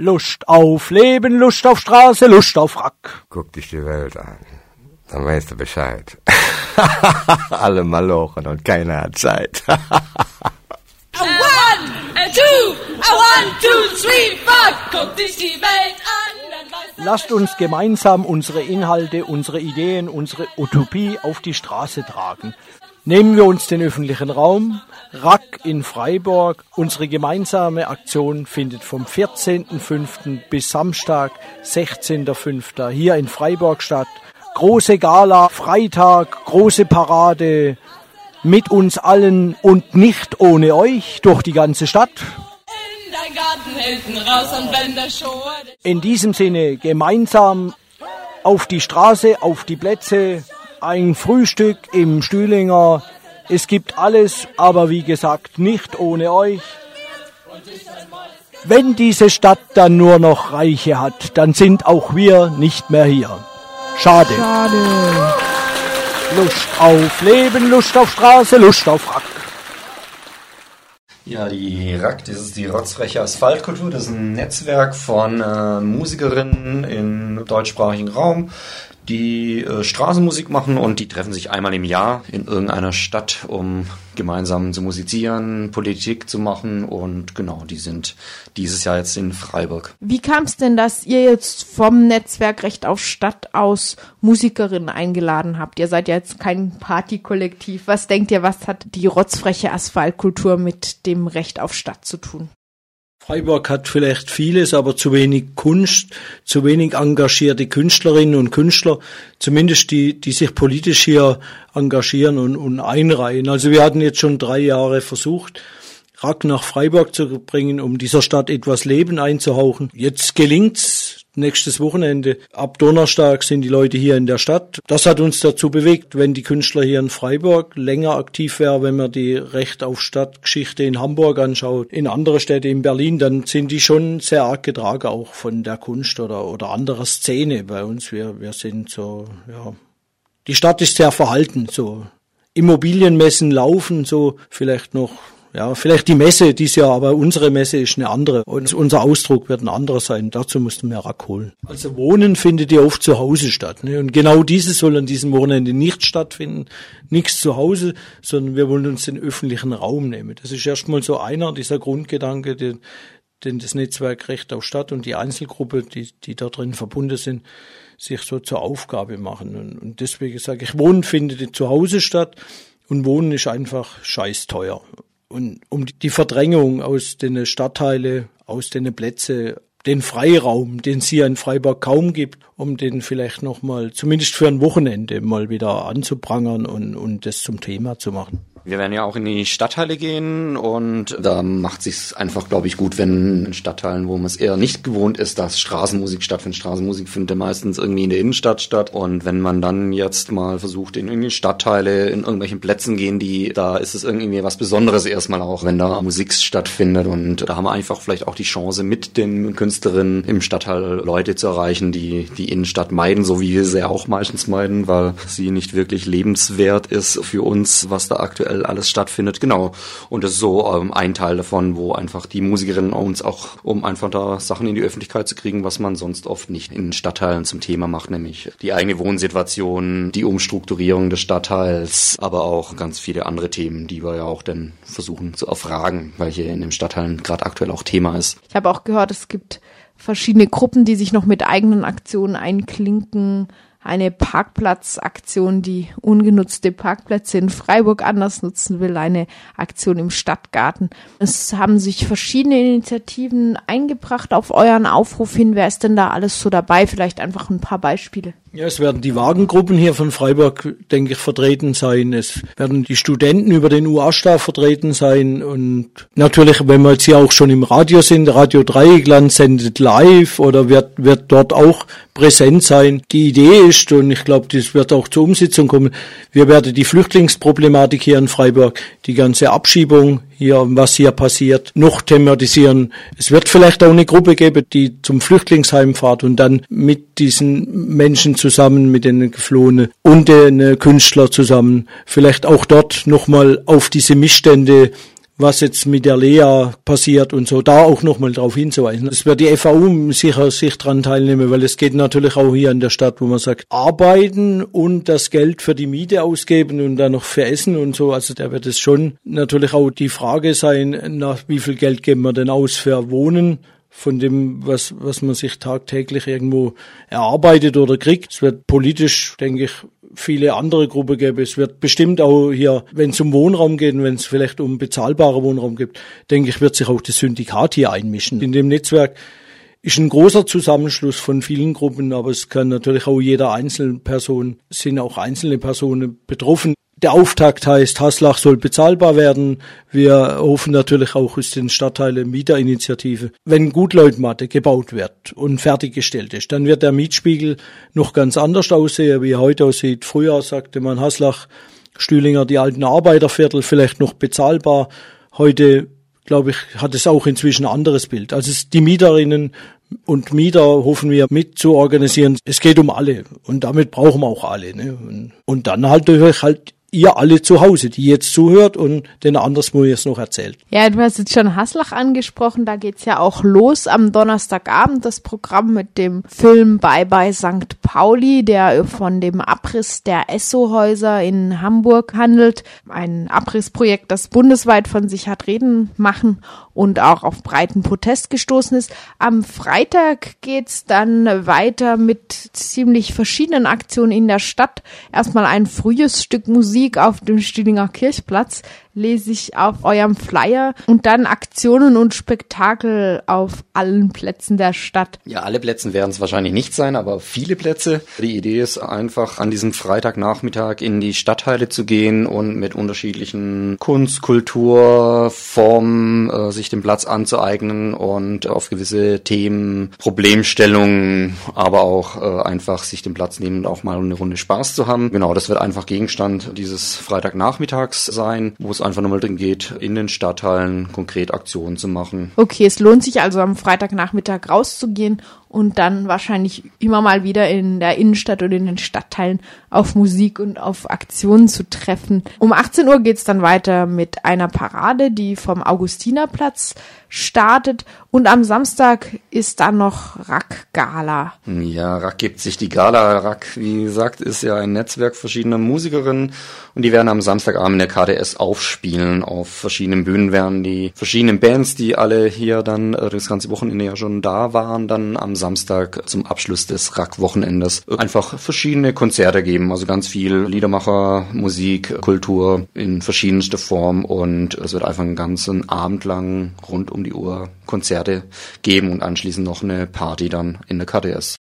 Lust auf Leben, Lust auf Straße, Lust auf Rack. Guck dich die Welt an, dann weißt du Bescheid. Alle malochen und keiner hat Zeit. A one, a two, a one, two, three, four. Guck dich die Welt an, Lasst uns gemeinsam unsere Inhalte, unsere Ideen, unsere Utopie auf die Straße tragen. Nehmen wir uns den öffentlichen Raum, Rack in Freiburg. Unsere gemeinsame Aktion findet vom 14.05. bis Samstag, 16.05. hier in Freiburg statt. Große Gala, Freitag, große Parade mit uns allen und nicht ohne euch durch die ganze Stadt. in diesem Sinne gemeinsam auf die Straße, auf die Plätze, ein Frühstück im Stühlinger. Es gibt alles, aber wie gesagt, nicht ohne euch. Wenn diese Stadt dann nur noch Reiche hat, dann sind auch wir nicht mehr hier. Schade. Schade. Lust auf Leben, Lust auf Straße, Lust auf Rack. Ja, die RAK, das ist die Rotzfreche Asphaltkultur, das ist ein Netzwerk von äh, Musikerinnen im deutschsprachigen Raum, die äh, Straßenmusik machen und die treffen sich einmal im Jahr in irgendeiner Stadt, um gemeinsam zu musizieren, Politik zu machen und genau, die sind dieses Jahr jetzt in Freiburg. Wie kam es denn, dass ihr jetzt vom Netzwerk Recht auf Stadt aus Musikerinnen eingeladen habt? Ihr seid ja jetzt kein Partykollektiv. Was denkt ihr, was hat die rotzfreche Asphaltkultur mit dem Recht auf Stadt zu tun? Freiburg hat vielleicht vieles, aber zu wenig Kunst, zu wenig engagierte Künstlerinnen und Künstler, zumindest die, die sich politisch hier engagieren und, und einreihen. Also wir hatten jetzt schon drei Jahre versucht, Rack nach Freiburg zu bringen, um dieser Stadt etwas Leben einzuhauchen. Jetzt gelingt's. Nächstes Wochenende, ab Donnerstag sind die Leute hier in der Stadt. Das hat uns dazu bewegt, wenn die Künstler hier in Freiburg länger aktiv wären, wenn man die Recht auf Stadtgeschichte in Hamburg anschaut, in andere Städte in Berlin, dann sind die schon sehr arg getragen auch von der Kunst oder, oder anderer Szene bei uns. Wir, wir sind so, ja, die Stadt ist sehr verhalten, so Immobilienmessen laufen, so vielleicht noch ja, vielleicht die Messe dieses Jahr, aber unsere Messe ist eine andere und unser Ausdruck wird ein anderer sein. Dazu mussten wir Rack holen. Also Wohnen findet ja oft zu Hause statt. Ne? Und genau dieses soll an diesem Wochenende nicht stattfinden. Nichts zu Hause, sondern wir wollen uns den öffentlichen Raum nehmen. Das ist erstmal so einer dieser Grundgedanke, den, den das Netzwerk Recht auf Stadt und die Einzelgruppe, die, die da drin verbunden sind, sich so zur Aufgabe machen. Und, und deswegen sage ich, Wohnen findet zu Hause statt und Wohnen ist einfach scheiß teuer. Und um die Verdrängung aus den Stadtteile, aus den Plätze, den Freiraum, den es hier in Freiburg kaum gibt, um den vielleicht nochmal, zumindest für ein Wochenende, mal wieder anzuprangern und, und das zum Thema zu machen. Wir werden ja auch in die Stadtteile gehen und da macht sich's einfach, glaube ich, gut, wenn in Stadtteilen, wo man es eher nicht gewohnt ist, dass Straßenmusik stattfindet. Straßenmusik findet ja meistens irgendwie in der Innenstadt statt und wenn man dann jetzt mal versucht, in irgendwie Stadtteile, in irgendwelchen Plätzen gehen, die, da ist es irgendwie was Besonderes erstmal auch, wenn da Musik stattfindet und da haben wir einfach vielleicht auch die Chance, mit den Künstlerinnen im Stadtteil Leute zu erreichen, die die Innenstadt meiden, so wie wir sie auch meistens meiden, weil sie nicht wirklich lebenswert ist für uns, was da aktuell alles stattfindet. Genau. Und das ist so ähm, ein Teil davon, wo einfach die Musikerinnen uns auch, um einfach da Sachen in die Öffentlichkeit zu kriegen, was man sonst oft nicht in Stadtteilen zum Thema macht, nämlich die eigene Wohnsituation, die Umstrukturierung des Stadtteils, aber auch ganz viele andere Themen, die wir ja auch dann versuchen zu erfragen, weil hier in den Stadtteilen gerade aktuell auch Thema ist. Ich habe auch gehört, es gibt verschiedene Gruppen, die sich noch mit eigenen Aktionen einklinken. Eine Parkplatzaktion, die ungenutzte Parkplätze in Freiburg anders nutzen will, eine Aktion im Stadtgarten. Es haben sich verschiedene Initiativen eingebracht auf euren Aufruf hin. Wer ist denn da alles so dabei? Vielleicht einfach ein paar Beispiele. Ja, es werden die Wagengruppen hier von Freiburg, denke ich, vertreten sein. Es werden die Studenten über den UA-Stab vertreten sein. Und natürlich, wenn wir jetzt hier auch schon im Radio sind, Radio Dreieckland sendet live oder wird, wird dort auch präsent sein. Die Idee ist, und ich glaube, das wird auch zur Umsetzung kommen, wir werden die Flüchtlingsproblematik hier in Freiburg, die ganze Abschiebung hier, was hier passiert, noch thematisieren. Es wird vielleicht auch eine Gruppe geben, die zum Flüchtlingsheim fährt und dann mit diesen Menschen zusammen, mit den Geflohenen und den Künstlern zusammen, vielleicht auch dort nochmal auf diese Missstände was jetzt mit der Lea passiert und so, da auch nochmal darauf hinzuweisen. Es wird die FAU sicher sich dran teilnehmen, weil es geht natürlich auch hier in der Stadt, wo man sagt, arbeiten und das Geld für die Miete ausgeben und dann noch für Essen und so. Also da wird es schon natürlich auch die Frage sein, nach wie viel Geld geben wir denn aus für Wohnen von dem, was, was man sich tagtäglich irgendwo erarbeitet oder kriegt. Es wird politisch, denke ich, viele andere Gruppen gäbe. Es wird bestimmt auch hier, wenn es um Wohnraum geht und wenn es vielleicht um bezahlbare Wohnraum gibt, denke ich, wird sich auch das Syndikat hier einmischen. In dem Netzwerk ist ein großer Zusammenschluss von vielen Gruppen, aber es kann natürlich auch jeder einzelne Person, sind auch einzelne Personen betroffen. Der Auftakt heißt, Haslach soll bezahlbar werden. Wir hoffen natürlich auch aus den Stadtteilen Mieterinitiative. Wenn Gutleutmatte gebaut wird und fertiggestellt ist, dann wird der Mietspiegel noch ganz anders aussehen, wie er heute aussieht. Früher sagte man Haslach, Stühlinger, die alten Arbeiterviertel vielleicht noch bezahlbar. Heute, glaube ich, hat es auch inzwischen ein anderes Bild. Also die Mieterinnen und Mieter hoffen wir mit zu organisieren. Es geht um alle und damit brauchen wir auch alle. Ne? Und dann halt durch halt ihr alle zu Hause, die jetzt zuhört und den anderswo jetzt noch erzählt. Ja, du hast jetzt schon Haslach angesprochen, da geht's ja auch los am Donnerstagabend, das Programm mit dem Film Bye Bye St. Pauli, der von dem Abriss der Esso-Häuser in Hamburg handelt. Ein Abrissprojekt, das bundesweit von sich hat reden machen und auch auf breiten Protest gestoßen ist. Am Freitag geht's dann weiter mit ziemlich verschiedenen Aktionen in der Stadt. Erstmal ein frühes Stück Musik Musik auf dem Stühlinger Kirchplatz lese ich auf eurem Flyer und dann Aktionen und Spektakel auf allen Plätzen der Stadt. Ja, alle Plätze werden es wahrscheinlich nicht sein, aber viele Plätze. Die Idee ist einfach an diesem Freitagnachmittag in die Stadtteile zu gehen und mit unterschiedlichen Kunst, Kultur, Formen äh, sich den Platz anzueignen und auf gewisse Themen, Problemstellungen, aber auch äh, einfach sich den Platz nehmen und auch mal eine Runde Spaß zu haben. Genau, das wird einfach Gegenstand dieses Freitagnachmittags sein, wo es einfach nochmal drin geht, in den Stadtteilen konkret Aktionen zu machen. Okay, es lohnt sich also am Freitagnachmittag rauszugehen und dann wahrscheinlich immer mal wieder in der Innenstadt oder in den Stadtteilen auf Musik und auf Aktionen zu treffen. Um 18 Uhr geht's dann weiter mit einer Parade, die vom Augustinerplatz startet und am Samstag ist dann noch Rack Gala. Ja, Rack gibt sich die Gala. Rack, wie gesagt, ist ja ein Netzwerk verschiedener Musikerinnen und die werden am Samstagabend in der KDS aufspielen. Auf verschiedenen Bühnen werden die verschiedenen Bands, die alle hier dann äh, das ganze Wochenende ja schon da waren, dann am Samstag zum Abschluss des Rack-Wochenendes einfach verschiedene Konzerte geben. Also ganz viel Liedermacher, Musik, Kultur in verschiedenster Form und es wird einfach einen ganzen Abend lang rund um die Uhr Konzerte geben und anschließend noch eine Party dann in der KDS.